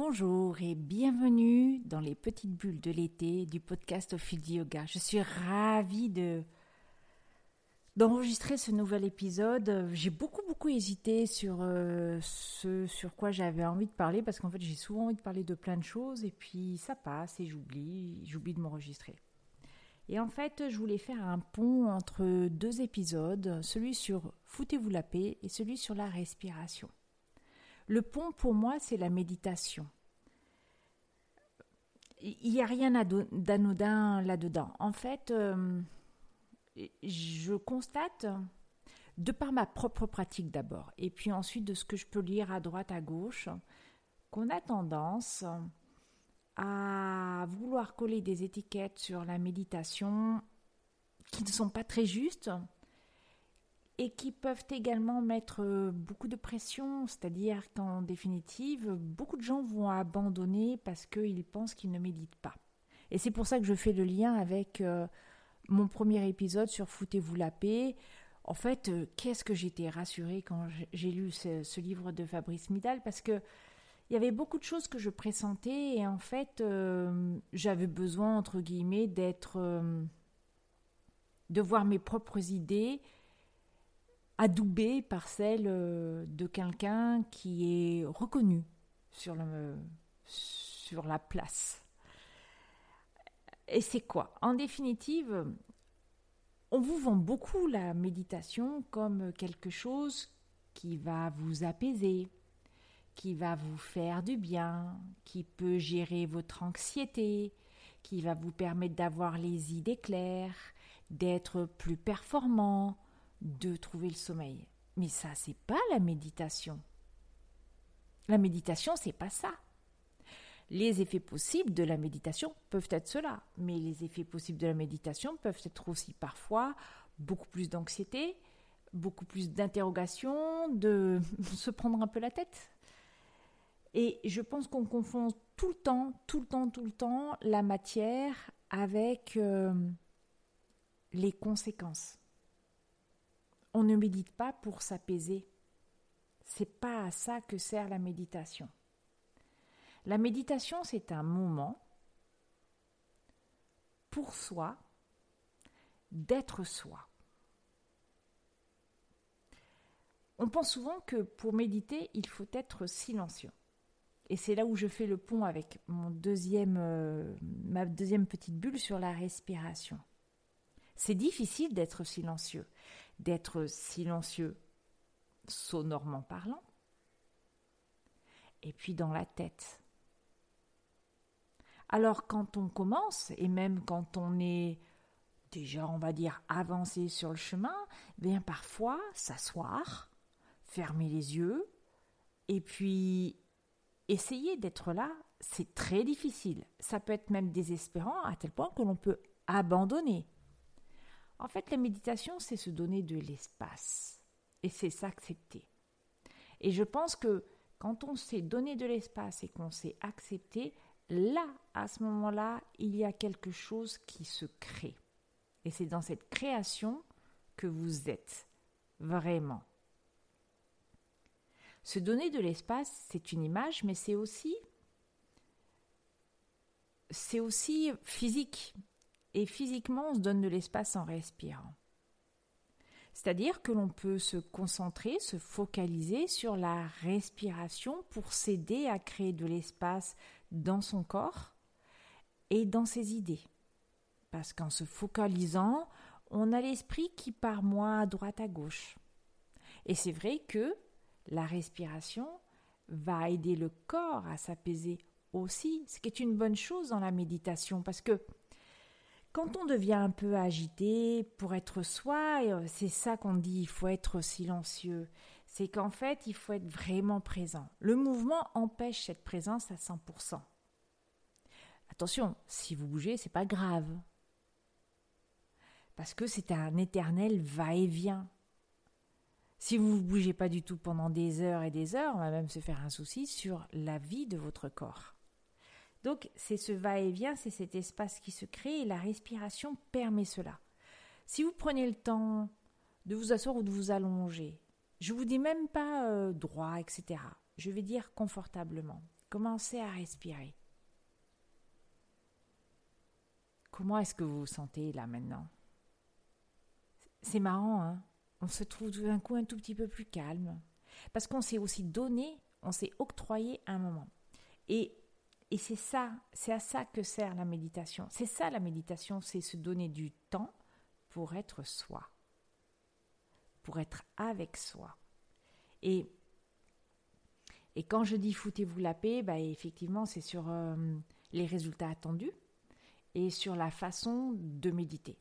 Bonjour et bienvenue dans les petites bulles de l'été du podcast Au fil yoga. Je suis ravie de d'enregistrer ce nouvel épisode. J'ai beaucoup beaucoup hésité sur euh, ce sur quoi j'avais envie de parler parce qu'en fait j'ai souvent envie de parler de plein de choses et puis ça passe et j'oublie, j'oublie de m'enregistrer. Et en fait, je voulais faire un pont entre deux épisodes, celui sur Foutez-vous la paix et celui sur la respiration. Le pont, pour moi, c'est la méditation. Il n'y a rien d'anodin là-dedans. En fait, euh, je constate, de par ma propre pratique d'abord, et puis ensuite de ce que je peux lire à droite, à gauche, qu'on a tendance à vouloir coller des étiquettes sur la méditation qui ne sont pas très justes et qui peuvent également mettre beaucoup de pression, c'est-à-dire qu'en définitive, beaucoup de gens vont abandonner parce qu'ils pensent qu'ils ne méditent pas. Et c'est pour ça que je fais le lien avec euh, mon premier épisode sur Foutez-vous la paix. En fait, euh, qu'est-ce que j'étais rassurée quand j'ai lu ce, livre de Fabrice Midal parce que il y avait beaucoup de choses que je pressentais et en fait, euh, j'avais besoin, entre guillemets, d'être. Euh, de voir mes propres idées adoubées par celles euh, de quelqu'un qui est reconnu sur, le, sur la place. Et c'est quoi? En définitive, on vous vend beaucoup la méditation comme quelque chose qui va vous apaiser, qui va vous faire du bien, qui peut gérer votre anxiété, qui va vous permettre d'avoir les idées claires, d'être plus performant, de trouver le sommeil. Mais ça, c'est pas la méditation. La méditation, c'est pas ça. Les effets possibles de la méditation peuvent être cela, mais les effets possibles de la méditation peuvent être aussi parfois beaucoup plus d'anxiété, beaucoup plus d'interrogation, de se prendre un peu la tête. Et je pense qu'on confond tout le temps, tout le temps, tout le temps la matière avec euh, les conséquences. On ne médite pas pour s'apaiser. C'est pas à ça que sert la méditation. La méditation, c'est un moment pour soi d'être soi. On pense souvent que pour méditer, il faut être silencieux. Et c'est là où je fais le pont avec euh, ma deuxième petite bulle sur la respiration. C'est difficile d'être silencieux, d'être silencieux sonorement parlant, et puis dans la tête. Alors quand on commence, et même quand on est déjà, on va dire, avancé sur le chemin, eh bien parfois s'asseoir, fermer les yeux, et puis essayer d'être là, c'est très difficile. Ça peut être même désespérant à tel point que l'on peut abandonner. En fait, la méditation, c'est se donner de l'espace. Et c'est s'accepter. Et je pense que quand on s'est donné de l'espace et qu'on s'est accepté, là, à ce moment-là, il y a quelque chose qui se crée. Et c'est dans cette création que vous êtes, vraiment. Se donner de l'espace, c'est une image, mais c'est aussi c'est aussi physique. Et physiquement, on se donne de l'espace en respirant. C'est-à-dire que l'on peut se concentrer, se focaliser sur la respiration pour s'aider à créer de l'espace dans son corps et dans ses idées. Parce qu'en se focalisant, on a l'esprit qui part moins à droite à gauche. Et c'est vrai que la respiration va aider le corps à s'apaiser aussi, ce qui est une bonne chose dans la méditation, parce que quand on devient un peu agité pour être soi, euh, c'est ça qu'on dit, il faut être silencieux. C'est qu'en fait, il faut être vraiment présent. Le mouvement empêche cette présence à 100%. Attention, si vous bougez, c'est pas grave. Parce que c'est un éternel va-et-vient. Si vous ne bougez pas du tout pendant des heures et des heures, on va même se faire un souci sur la vie de votre corps. Donc c'est ce va-et-vient, c'est cet espace qui se crée et la respiration permet cela. Si vous prenez le temps de vous asseoir ou de vous allonger, je vous dis même pas euh, droit, etc. Je vais dire confortablement. Commencez à respirer. Comment est-ce que vous vous sentez là maintenant? C'est marrant, hein? On se trouve tout d'un coup un tout petit peu plus calme. Parce qu'on s'est aussi donné, on s'est octroyé un moment. Et, et c'est ça, c'est à ça que sert la méditation. C'est ça la méditation, c'est se donner du temps pour être soi, pour être avec soi. Et, quand je dis foutez-vous la paix, bah effectivement, c'est sur euh, les résultats attendus et sur la façon de méditer.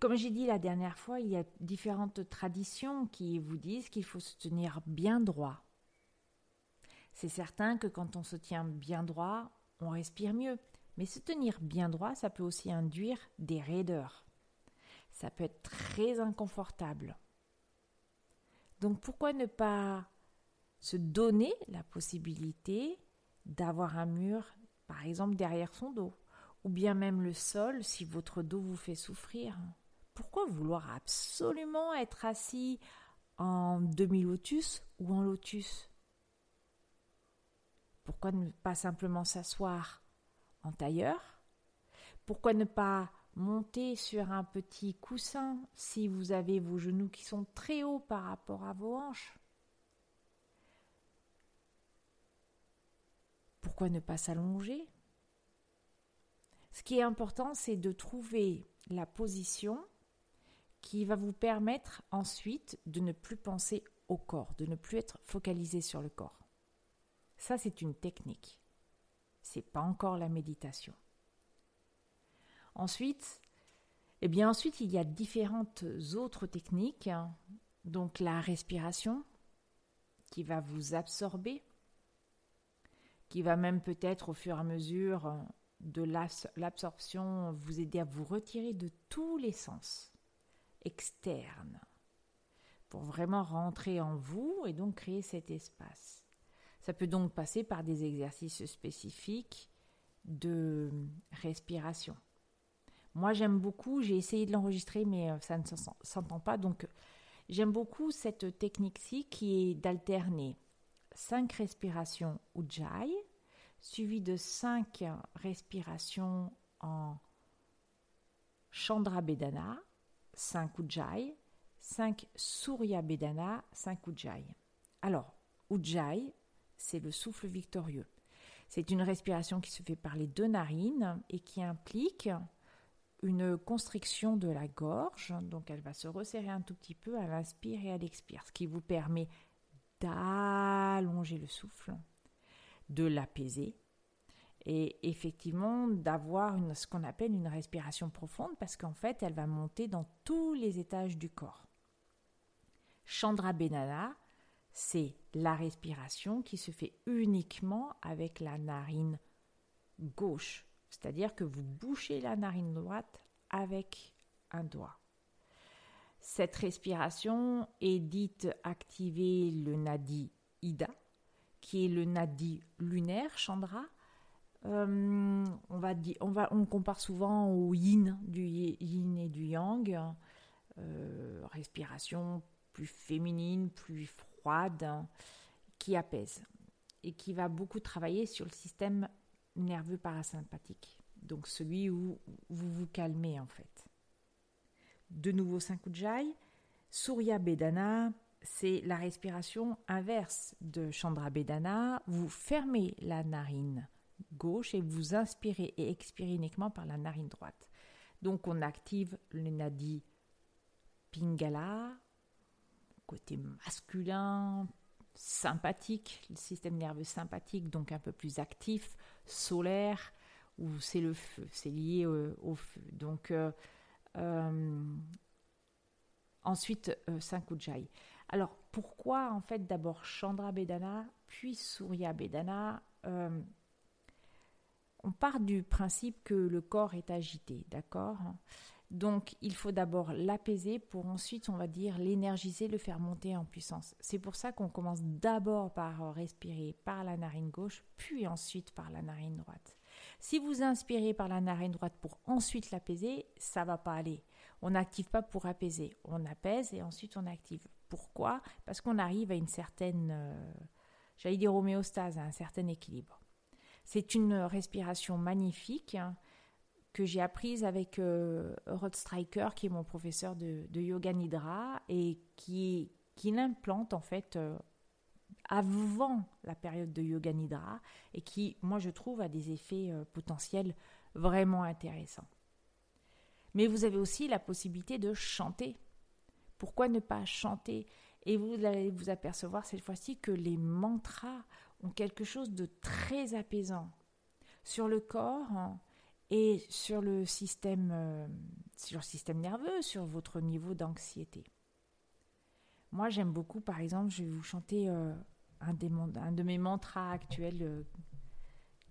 comme j'ai dit la dernière fois, il y a différentes traditions qui vous disent qu'il faut se tenir bien droit. C'est certain que quand on se tient bien droit, on respire mieux. Mais se tenir bien droit, ça peut aussi induire des raideurs. Ça peut être très inconfortable. Donc pourquoi ne pas se donner la possibilité d'avoir un mur, par exemple, derrière son dos, ou bien même le sol si votre dos vous fait souffrir? Pourquoi vouloir absolument être assis en demi-lotus ou en lotus? Pourquoi ne pas simplement s'asseoir en tailleur? Pourquoi ne pas monter sur un petit coussin si vous avez vos genoux qui sont très hauts par rapport à vos hanches? Pourquoi ne pas s'allonger? Ce qui est important, c'est de trouver la position qui va vous permettre ensuite de ne plus penser au corps, de ne plus être focalisé sur le corps. Ça, c'est une technique c'est pas encore la méditation. Ensuite, eh bien ensuite il y a différentes autres techniques, donc la respiration qui va vous absorber, qui va même peut-être au fur et à mesure de l'absorption vous aider à vous retirer de tous les sens externes pour vraiment rentrer en vous et donc créer cet espace. Ça peut donc passer par des exercices spécifiques de respiration. Moi, j'aime beaucoup, j'ai essayé de l'enregistrer, mais euh, ça ne s'entend pas. Donc, j'aime beaucoup cette technique-ci qui est d'alterner 5 respirations Ujjayi, suivi de 5 respirations en Chandra Bedana, 5 Ujjayi, 5 Surya Bedana, 5 Ujjayi. Alors, Ujjayi, c'est le souffle victorieux. C'est une respiration qui se fait par les deux narines et qui implique une constriction de la gorge. Donc elle va se resserrer un tout petit peu à l'inspire et à l'expire, ce qui vous permet d'allonger le souffle, de l'apaiser et effectivement d'avoir ce qu'on appelle une respiration profonde parce qu'en fait elle va monter dans tous les étages du corps. Chandra Benana, c'est la respiration qui se fait uniquement avec la narine gauche, c'est-à-dire que vous bouchez la narine droite avec un doigt. Cette respiration est dite activer le nadi ida, qui est le nadi lunaire, Chandra. Euh, on, va compare souvent au yin, du yin et du yang. Euh, respiration plus féminine, plus qui apaise et qui va beaucoup travailler sur le système nerveux parasympathique, donc celui où vous vous calmez en fait. De nouveau Sankujai, Surya Bedana, c'est la respiration inverse de Chandra Bedana. Vous fermez la narine gauche et vous inspirez et expirez uniquement par la narine droite. Donc on active le nadi Pingala, côté masculin, sympathique, le système nerveux sympathique, donc un peu plus actif, solaire, où c'est le feu, c'est lié au, feu. Donc, euh, euh, ensuite, euh, Sankujai. Alors, pourquoi en fait d'abord Chandra Bedana, puis Surya Bedana On part du principe que le corps est agité, d'accord? Donc il faut d'abord l'apaiser pour ensuite, on va dire, l'énergiser, le faire monter en puissance. C'est pour ça qu'on commence d'abord par respirer par la narine gauche, puis ensuite par la narine droite. Si vous inspirez par la narine droite pour ensuite l'apaiser, ça va pas aller. On n'active pas pour apaiser. On apaise et ensuite on active. Pourquoi? Parce qu'on arrive à une certaine, euh, j'allais dire homéostase, à un certain équilibre. C'est une respiration magnifique hein, que j'ai apprise avec euh, Rod Striker, qui est mon professeur de, yoga nidra et qui, qui l'implante en fait euh, avant la période de yoga nidra et qui, moi, je trouve, a des effets potentiels vraiment intéressants. Mais vous avez aussi la possibilité de chanter. Pourquoi ne pas chanter? Et vous allez vous apercevoir cette fois-ci que les mantras ont quelque chose de très apaisant sur le corps hein, et sur le système, euh, sur le système nerveux, sur votre niveau d'anxiété. Moi, j'aime beaucoup, par exemple, je vais vous chanter euh, un, un, de mes mantras actuels euh,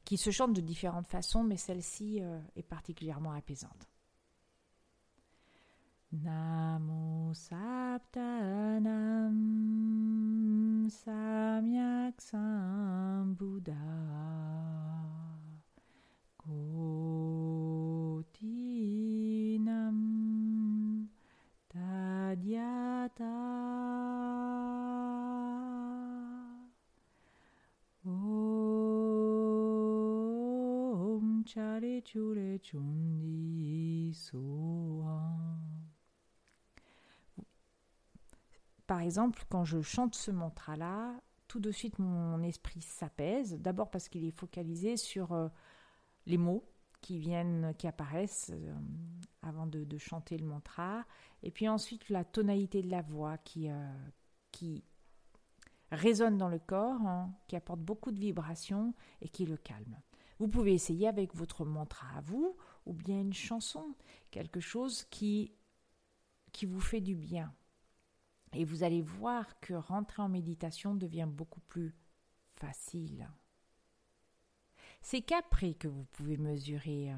qui se chante de différentes façons, mais celle-ci est particulièrement apaisante. Namo Saptanam Samyak Sambuddha Par exemple, quand je chante ce mantra-là, tout de suite mon esprit s'apaise. D'abord parce qu'il est focalisé sur euh, les mots qui viennent, qui apparaissent euh, avant de, chanter le mantra. Et puis ensuite la tonalité de la voix qui, euh, résonne dans le corps, hein, qui apporte beaucoup de vibrations et qui le calme. Vous pouvez essayer avec votre mantra à vous ou bien une chanson, quelque chose qui, qui vous fait du bien. Et vous allez voir que rentrer en méditation devient beaucoup plus facile. C'est qu'après que vous pouvez mesurer euh,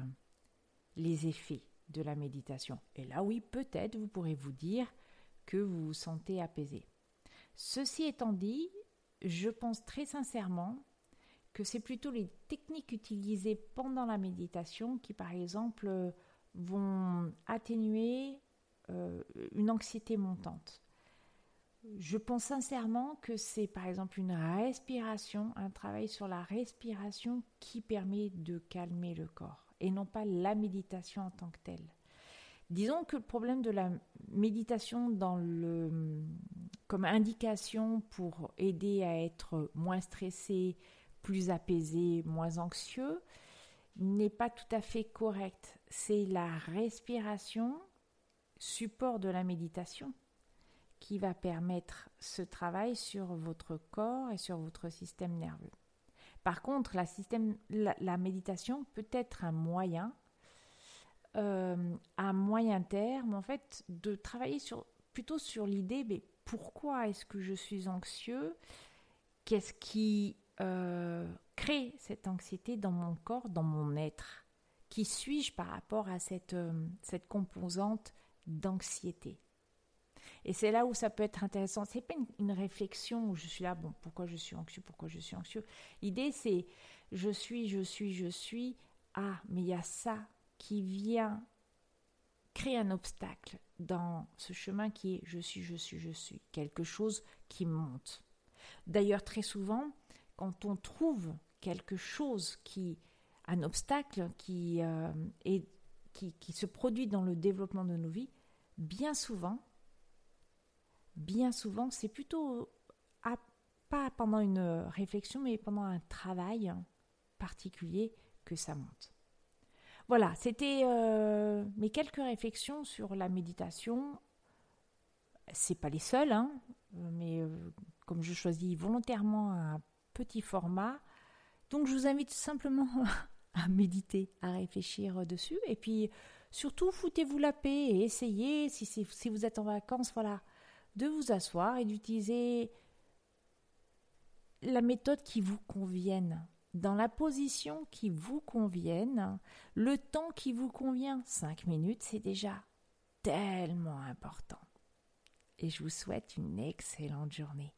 les effets de la méditation. Et là, oui, peut-être vous pourrez vous dire que vous vous sentez apaisé. Ceci étant dit, je pense très sincèrement que c'est plutôt les techniques utilisées pendant la méditation qui, par exemple, vont atténuer euh, une anxiété montante. Je pense sincèrement que c'est par exemple une respiration, un travail sur la respiration qui permet de calmer le corps et non pas la méditation en tant que telle. Disons que le problème de la méditation comme indication pour aider à être moins stressé, plus apaisé, moins anxieux, n'est pas tout à fait correct. C'est la respiration, support de la méditation, qui va permettre ce travail sur votre corps et sur votre système nerveux. Par contre, la, méditation peut être un moyen, euh, à moyen terme, en fait, de travailler sur, plutôt sur l'idée, mais pourquoi est-ce que je suis anxieux? Qu'est-ce qui euh, crée cette anxiété dans mon corps, dans mon être Qui suis-je par rapport à cette, euh, cette composante d'anxiété? Et c'est là où ça peut être intéressant. C'est pas une, réflexion où je suis là, bon, pourquoi je suis anxieux, pourquoi je suis anxieux? L'idée, c'est je suis, je suis, je suis. Ah, mais il y a ça qui vient créer un obstacle dans ce chemin qui est je suis, je suis, je suis. Quelque chose qui monte. D'ailleurs, très souvent, quand on trouve quelque chose qui, un obstacle qui, euh, est, qui, qui se produit dans le développement de nos vies, bien souvent, bien souvent, c'est plutôt pas pendant une réflexion, mais pendant un travail particulier que ça monte. Voilà, c'était euh, mes quelques réflexions sur la méditation. C'est pas les seules, hein, mais euh, comme je choisis volontairement un petit format, donc je vous invite simplement à méditer, à réfléchir dessus, et puis surtout foutez-vous la paix et essayez si, vous êtes en vacances, voilà, de vous asseoir et d'utiliser la méthode qui vous convienne, dans la position qui vous convienne, le temps qui vous convient. Cinq minutes, c'est déjà tellement important. Et je vous souhaite une excellente journée.